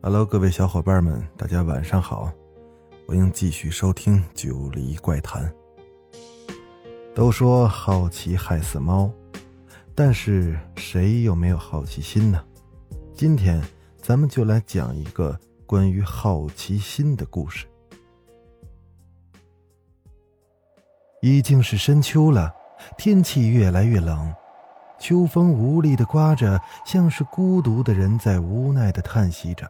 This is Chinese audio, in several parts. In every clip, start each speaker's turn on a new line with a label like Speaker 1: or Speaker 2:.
Speaker 1: Hello，各位小伙伴们，大家晚上好，欢迎继续收听《九黎怪谈》。都说好奇害死猫，但是谁又没有好奇心呢？今天咱们就来讲一个关于好奇心的故事。已经是深秋了，天气越来越冷，秋风无力的刮着，像是孤独的人在无奈的叹息着。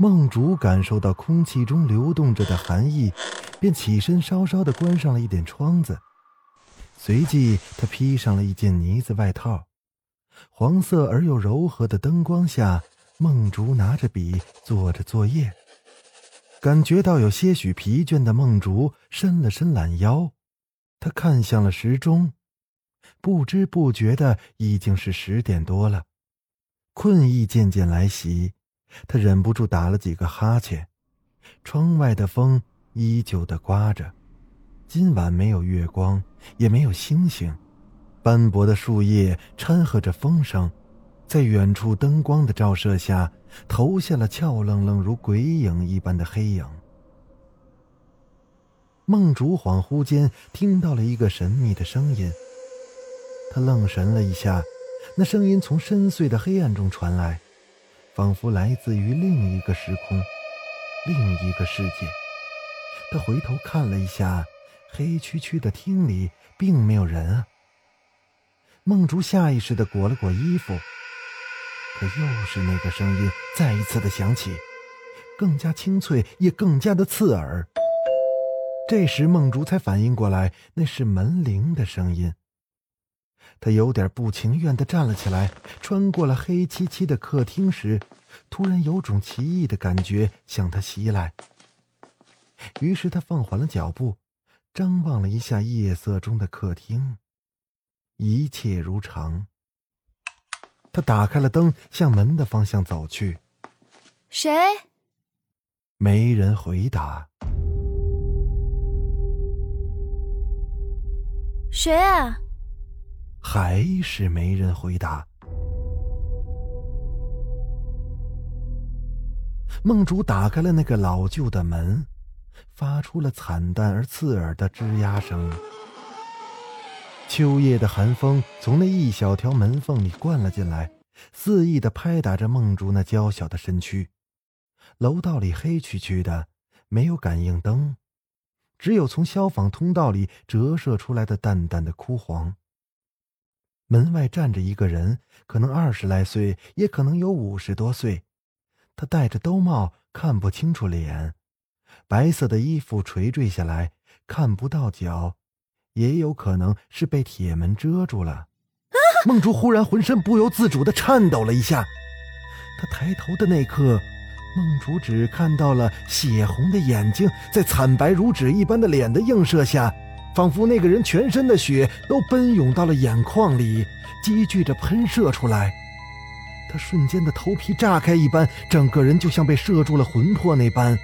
Speaker 1: 梦竹感受到空气中流动着的寒意，便起身稍稍的关上了一点窗子，随即他披上了一件呢子外套。黄色而又柔和的灯光下，梦竹拿着笔做着作业。感觉到有些许疲倦的梦竹伸了伸懒腰，他看向了时钟，不知不觉的已经是十点多了，困意渐渐来袭。他忍不住打了几个哈欠，窗外的风依旧的刮着，今晚没有月光，也没有星星，斑驳的树叶掺和着风声，在远处灯光的照射下，投下了俏愣愣如鬼影一般的黑影。梦竹恍惚间听到了一个神秘的声音，他愣神了一下，那声音从深邃的黑暗中传来。仿佛来自于另一个时空，另一个世界。他回头看了一下，黑黢黢的厅里并没有人啊。梦竹下意识的裹了裹衣服，可又是那个声音再一次的响起，更加清脆，也更加的刺耳。这时梦竹才反应过来，那是门铃的声音。他有点不情愿地站了起来，穿过了黑漆漆的客厅时，突然有种奇异的感觉向他袭来。于是他放缓了脚步，张望了一下夜色中的客厅，一切如常。他打开了灯，向门的方向走去。
Speaker 2: 谁？
Speaker 1: 没人回答。
Speaker 2: 谁啊？
Speaker 1: 还是没人回答。梦竹打开了那个老旧的门，发出了惨淡而刺耳的吱呀声。秋夜的寒风从那一小条门缝里灌了进来，肆意的拍打着梦竹那娇小的身躯。楼道里黑黢黢的，没有感应灯，只有从消防通道里折射出来的淡淡的枯黄。门外站着一个人，可能二十来岁，也可能有五十多岁。他戴着兜帽，看不清楚脸。白色的衣服垂坠下来，看不到脚，也有可能是被铁门遮住了。梦竹忽然浑身不由自主的颤抖了一下。他抬头的那刻，梦竹只看到了血红的眼睛，在惨白如纸一般的脸的映射下。仿佛那个人全身的血都奔涌到了眼眶里，积聚着喷射出来。他瞬间的头皮炸开一般，整个人就像被射中了魂魄那般，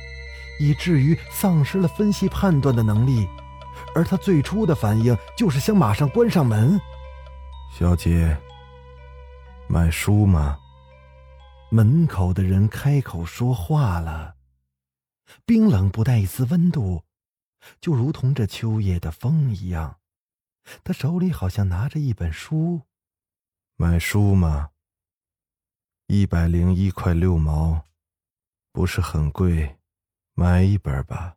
Speaker 1: 以至于丧失了分析判断的能力。而他最初的反应就是想马上关上门。小姐，买书吗？门口的人开口说话了，冰冷不带一丝温度。就如同这秋夜的风一样，他手里好像拿着一本书。买书吗？一百零一块六毛，不是很贵，买一本吧。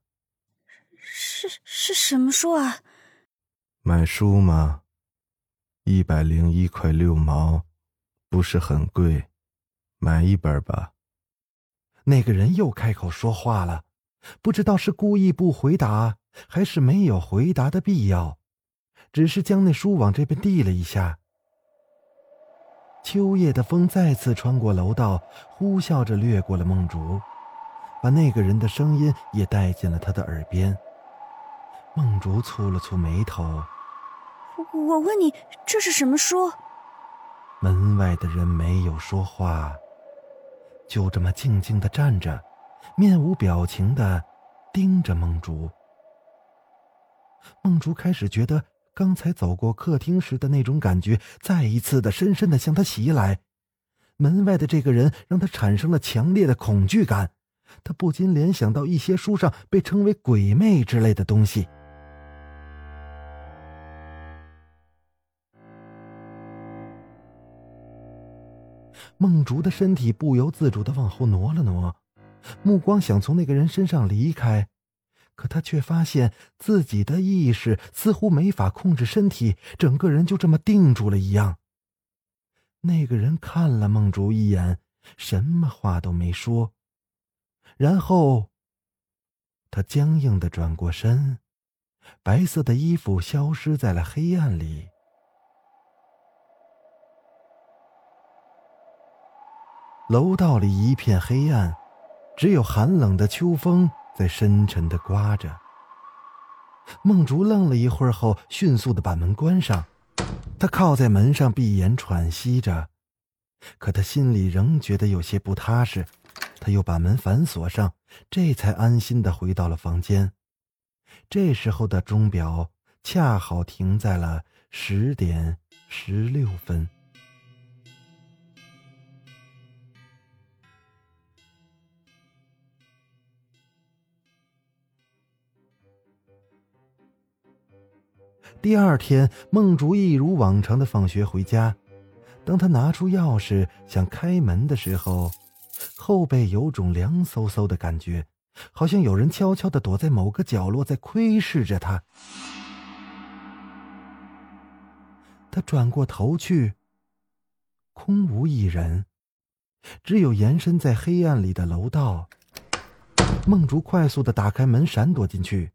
Speaker 2: 是是什么书啊？
Speaker 1: 买书吗？一百零一块六毛，不是很贵，买一本吧。那个人又开口说话了。不知道是故意不回答，还是没有回答的必要，只是将那书往这边递了一下。秋夜的风再次穿过楼道，呼啸着掠过了梦竹，把那个人的声音也带进了他的耳边。梦竹蹙了蹙眉头。
Speaker 3: 我问你，这是什么书？
Speaker 1: 门外的人没有说话，就这么静静的站着，面无表情的盯着梦竹。梦竹开始觉得刚才走过客厅时的那种感觉，再一次的深深的向他袭来。门外的这个人让他产生了强烈的恐惧感，他不禁联想到一些书上被称为鬼魅之类的东西。梦竹的身体不由自主的往后挪了挪，目光想从那个人身上离开，可他却发现自己的意识似乎没法控制身体，整个人就这么定住了一样。那个人看了梦竹一眼，什么话都没说，然后他僵硬的转过身，白色的衣服消失在了黑暗里。楼道里一片黑暗，只有寒冷的秋风在深沉的刮着。梦竹愣了一会儿后，迅速的把门关上。他靠在门上，闭眼喘息着，可他心里仍觉得有些不踏实。他又把门反锁上，这才安心的回到了房间。这时候的钟表恰好停在了十点十六分。第二天，梦竹一如往常的放学回家。当他拿出钥匙想开门的时候，后背有种凉飕飕的感觉，好像有人悄悄的躲在某个角落，在窥视着他。他转过头去，空无一人，只有延伸在黑暗里的楼道。梦竹快速的打开门，闪躲进去。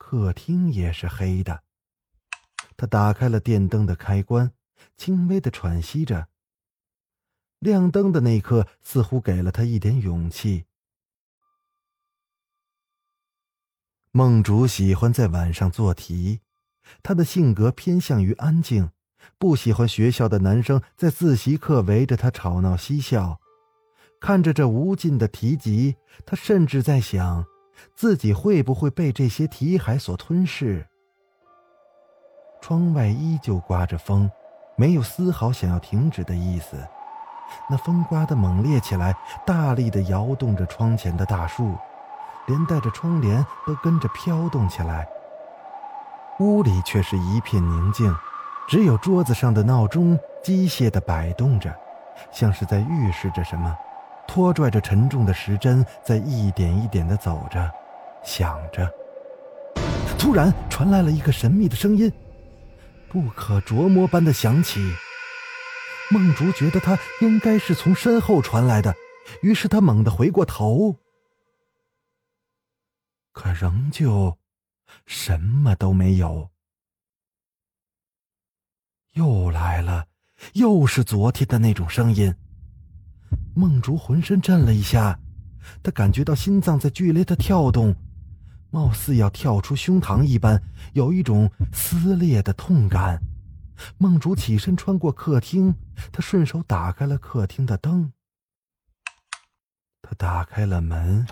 Speaker 1: 客厅也是黑的。他打开了电灯的开关，轻微的喘息着。亮灯的那一刻，似乎给了他一点勇气。梦竹喜欢在晚上做题，他的性格偏向于安静，不喜欢学校的男生在自习课围着他吵闹嬉笑。看着这无尽的题集，他甚至在想。自己会不会被这些题海所吞噬？窗外依旧刮着风，没有丝毫想要停止的意思。那风刮得猛烈起来，大力地摇动着窗前的大树，连带着窗帘都跟着飘动起来。屋里却是一片宁静，只有桌子上的闹钟机械地摆动着，像是在预示着什么。拖拽着沉重的时针，在一点一点的走着，想着。突然传来了一个神秘的声音，不可琢磨般的响起。梦竹觉得他应该是从身后传来的，于是他猛地回过头，可仍旧什么都没有。又来了，又是昨天的那种声音。梦竹浑身震了一下，她感觉到心脏在剧烈的跳动，貌似要跳出胸膛一般，有一种撕裂的痛感。梦竹起身穿过客厅，他顺手打开了客厅的灯。他打开了门，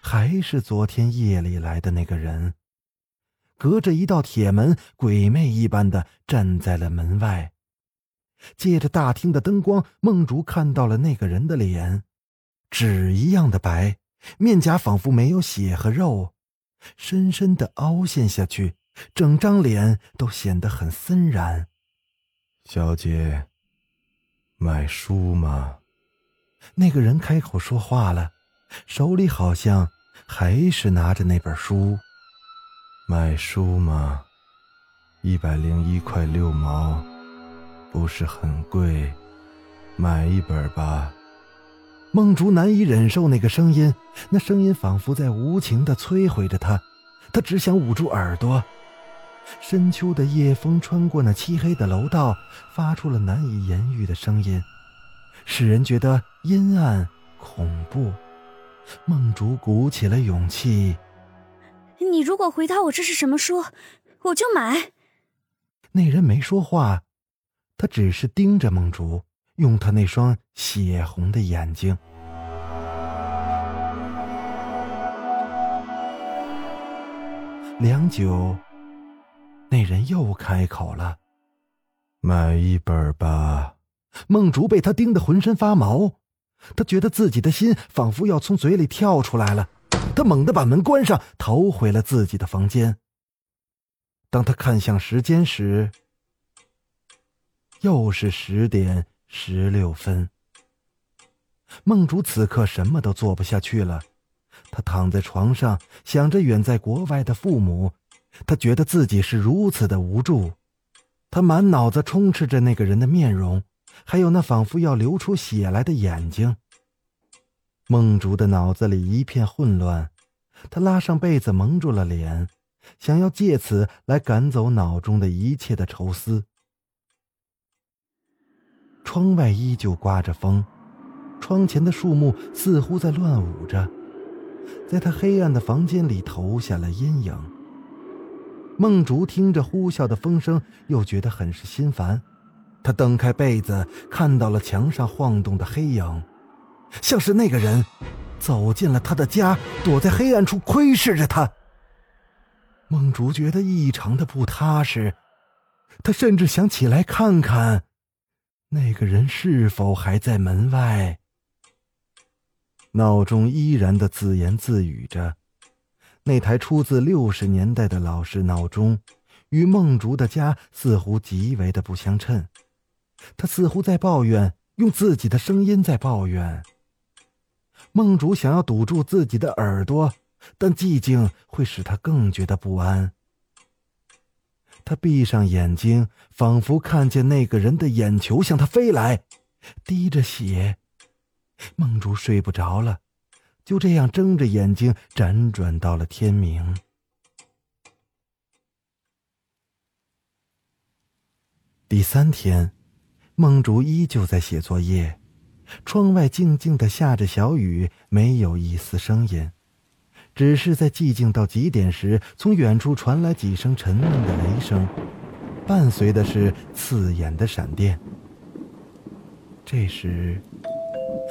Speaker 1: 还是昨天夜里来的那个人，隔着一道铁门，鬼魅一般的站在了门外。借着大厅的灯光，梦竹看到了那个人的脸，纸一样的白，面颊仿佛没有血和肉，深深的凹陷下去，整张脸都显得很森然。
Speaker 4: 小姐，买书吗？
Speaker 1: 那个人开口说话了，手里好像还是拿着那本书。
Speaker 4: 买书吗？一百零一块六毛。不是很贵，买一本吧。
Speaker 1: 梦竹难以忍受那个声音，那声音仿佛在无情的摧毁着他，他只想捂住耳朵。深秋的夜风穿过那漆黑的楼道，发出了难以言喻的声音。使人觉得阴暗恐怖。梦竹鼓起了勇气：“
Speaker 3: 你如果回答我这是什么书，我就买。”
Speaker 1: 那人没说话，他只是盯着梦竹，用他那双血红的眼睛。良久，那人又开口了：“
Speaker 4: 买一本吧。”
Speaker 1: 梦竹被他盯得浑身发毛，他觉得自己的心仿佛要从嘴里跳出来了。他猛地把门关上，逃回了自己的房间。当他看向时间时，又是十点十六分。梦竹此刻什么都做不下去了。他躺在床上，想着远在国外的父母，他觉得自己是如此的无助。他满脑子充斥着那个人的面容，还有那仿佛要流出血来的眼睛。梦竹的脑子里一片混乱，他拉上被子蒙住了脸，想要借此来赶走脑中的一切的愁思。窗外依旧刮着风，窗前的树木似乎在乱舞着。在他黑暗的房间里投下了阴影。梦竹听着呼啸的风声，又觉得很是心烦。他蹬开被子，看到了墙上晃动的黑影，像是那个人走进了他的家，躲在黑暗处窥视着他。梦竹觉得异常的不踏实，他甚至想起来看看，那个人是否还在门外。闹钟依然的自言自语着，那台出自六十年代的老式闹钟，与梦竹的家似乎极为的不相称。他似乎在抱怨，用自己的声音在抱怨。梦竹想要堵住自己的耳朵，但寂静会使他更觉得不安。他闭上眼睛，仿佛看见那个人的眼球向他飞来，滴着血。梦竹睡不着了，就这样睁着眼睛辗转到了天明。第三天，梦竹依旧在写作业，窗外静静的下着小雨，没有一丝声音，只是在寂静到极点时，从远处传来几声沉闷的雷声，伴随的是刺眼的闪电。这时。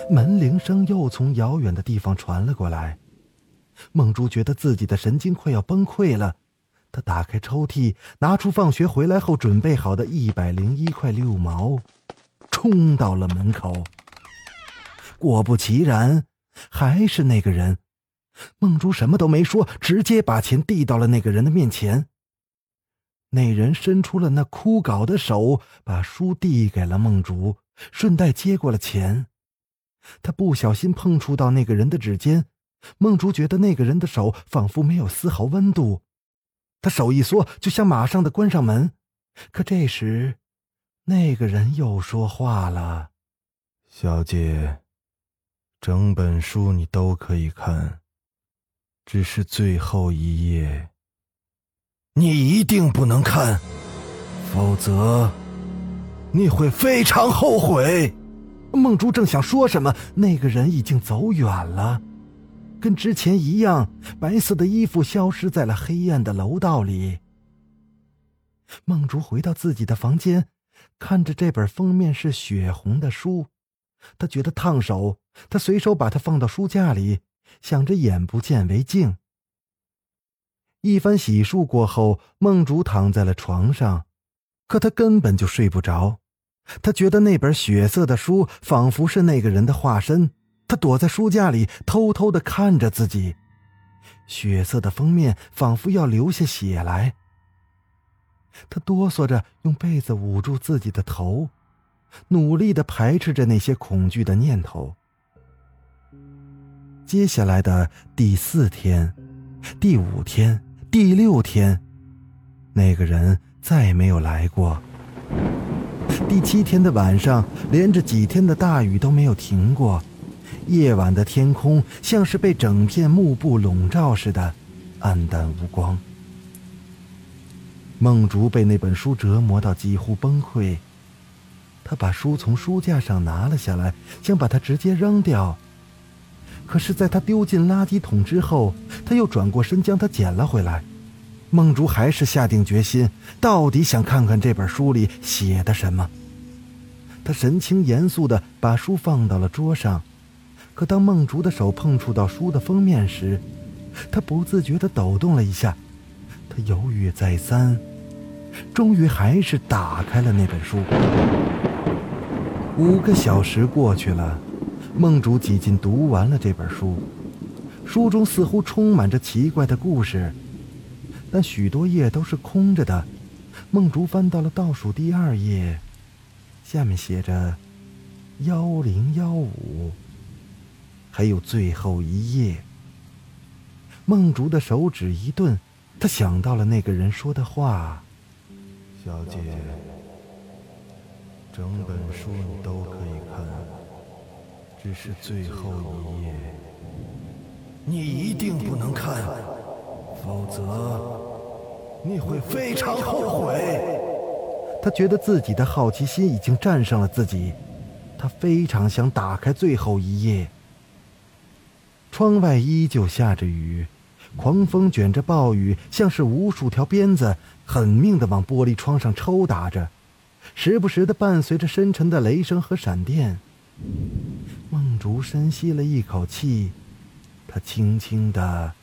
Speaker 1: 门铃声又从遥远的地方传了过来，梦珠觉得自己的神经快要崩溃了。他打开抽屉，拿出放学回来后准备好的一百零一块六毛，冲到了门口。果不其然，还是那个人。梦珠什么都没说，直接把钱递到了那个人的面前。那人伸出了那枯槁的手，把书递给了梦竹，顺带接过了钱。他不小心碰触到那个人的指尖，梦竹觉得那个人的手仿佛没有丝毫温度。他手一缩，就想马上的关上门。可这时，那个人又说话了：“
Speaker 4: 小姐，整本书你都可以看，只是最后一页，
Speaker 5: 你一定不能看，否则你会非常后悔。”
Speaker 1: 梦珠正想说什么，那个人已经走远了，跟之前一样，白色的衣服消失在了黑暗的楼道里。梦竹回到自己的房间，看着这本封面是血红的书，他觉得烫手，他随手把它放到书架里，想着眼不见为净。一番洗漱过后，梦竹躺在了床上，可他根本就睡不着。他觉得那本血色的书仿佛是那个人的化身，他躲在书架里，偷偷的看着自己。血色的封面仿佛要流下血来。他哆嗦着用被子捂住自己的头，努力的排斥着那些恐惧的念头。接下来的第四天、第五天、第六天，那个人再也没有来过。第七天的晚上，连着几天的大雨都没有停过，夜晚的天空像是被整片幕布笼罩似的，暗淡无光。梦竹被那本书折磨到几乎崩溃，他把书从书架上拿了下来，想把它直接扔掉。可是，在他丢进垃圾桶之后，他又转过身将它捡了回来。梦竹还是下定决心，到底想看看这本书里写的什么。他神情严肃地把书放到了桌上，可当梦竹的手碰触到书的封面时，他不自觉地抖动了一下。他犹豫再三，终于还是打开了那本书。五个小时过去了，梦竹几近读完了这本书。书中似乎充满着奇怪的故事，但许多页都是空着的。梦竹翻到了倒数第二页。下面写着“幺零幺五”，还有最后一页。梦竹的手指一顿，他想到了那个人说的话：“
Speaker 4: 小姐，整本书你都可以看，只是最后一页，
Speaker 5: 你一定不能看，否则你会非常后悔。”
Speaker 1: 他觉得自己的好奇心已经战胜了自己，他非常想打开最后一页。窗外依旧下着雨，狂风卷着暴雨，像是无数条鞭子，狠命的往玻璃窗上抽打着，时不时的伴随着深沉的雷声和闪电。竹深吸了一口气，他轻轻的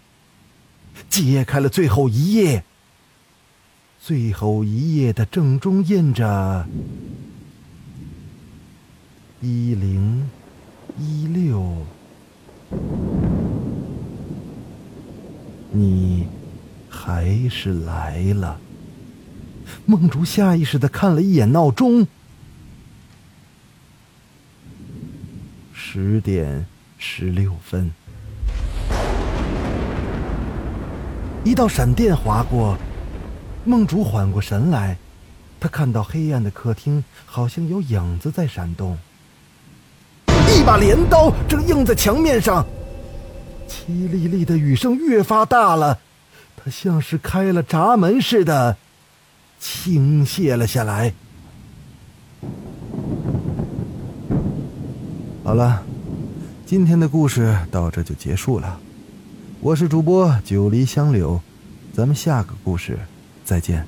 Speaker 1: 揭开了最后一页。最后一页的正中印着“一零一六”，你还是来了。梦竹下意识的看了一眼闹钟，十点十六分，一道闪电划过。梦竹缓过神来，他看到黑暗的客厅好像有影子在闪动。一把镰刀正映在墙面上，凄厉厉的雨声越发大了，它像是开了闸门似的倾泻了下来。好了，今天的故事到这就结束了。我是主播九黎香柳，咱们下个故事。再见。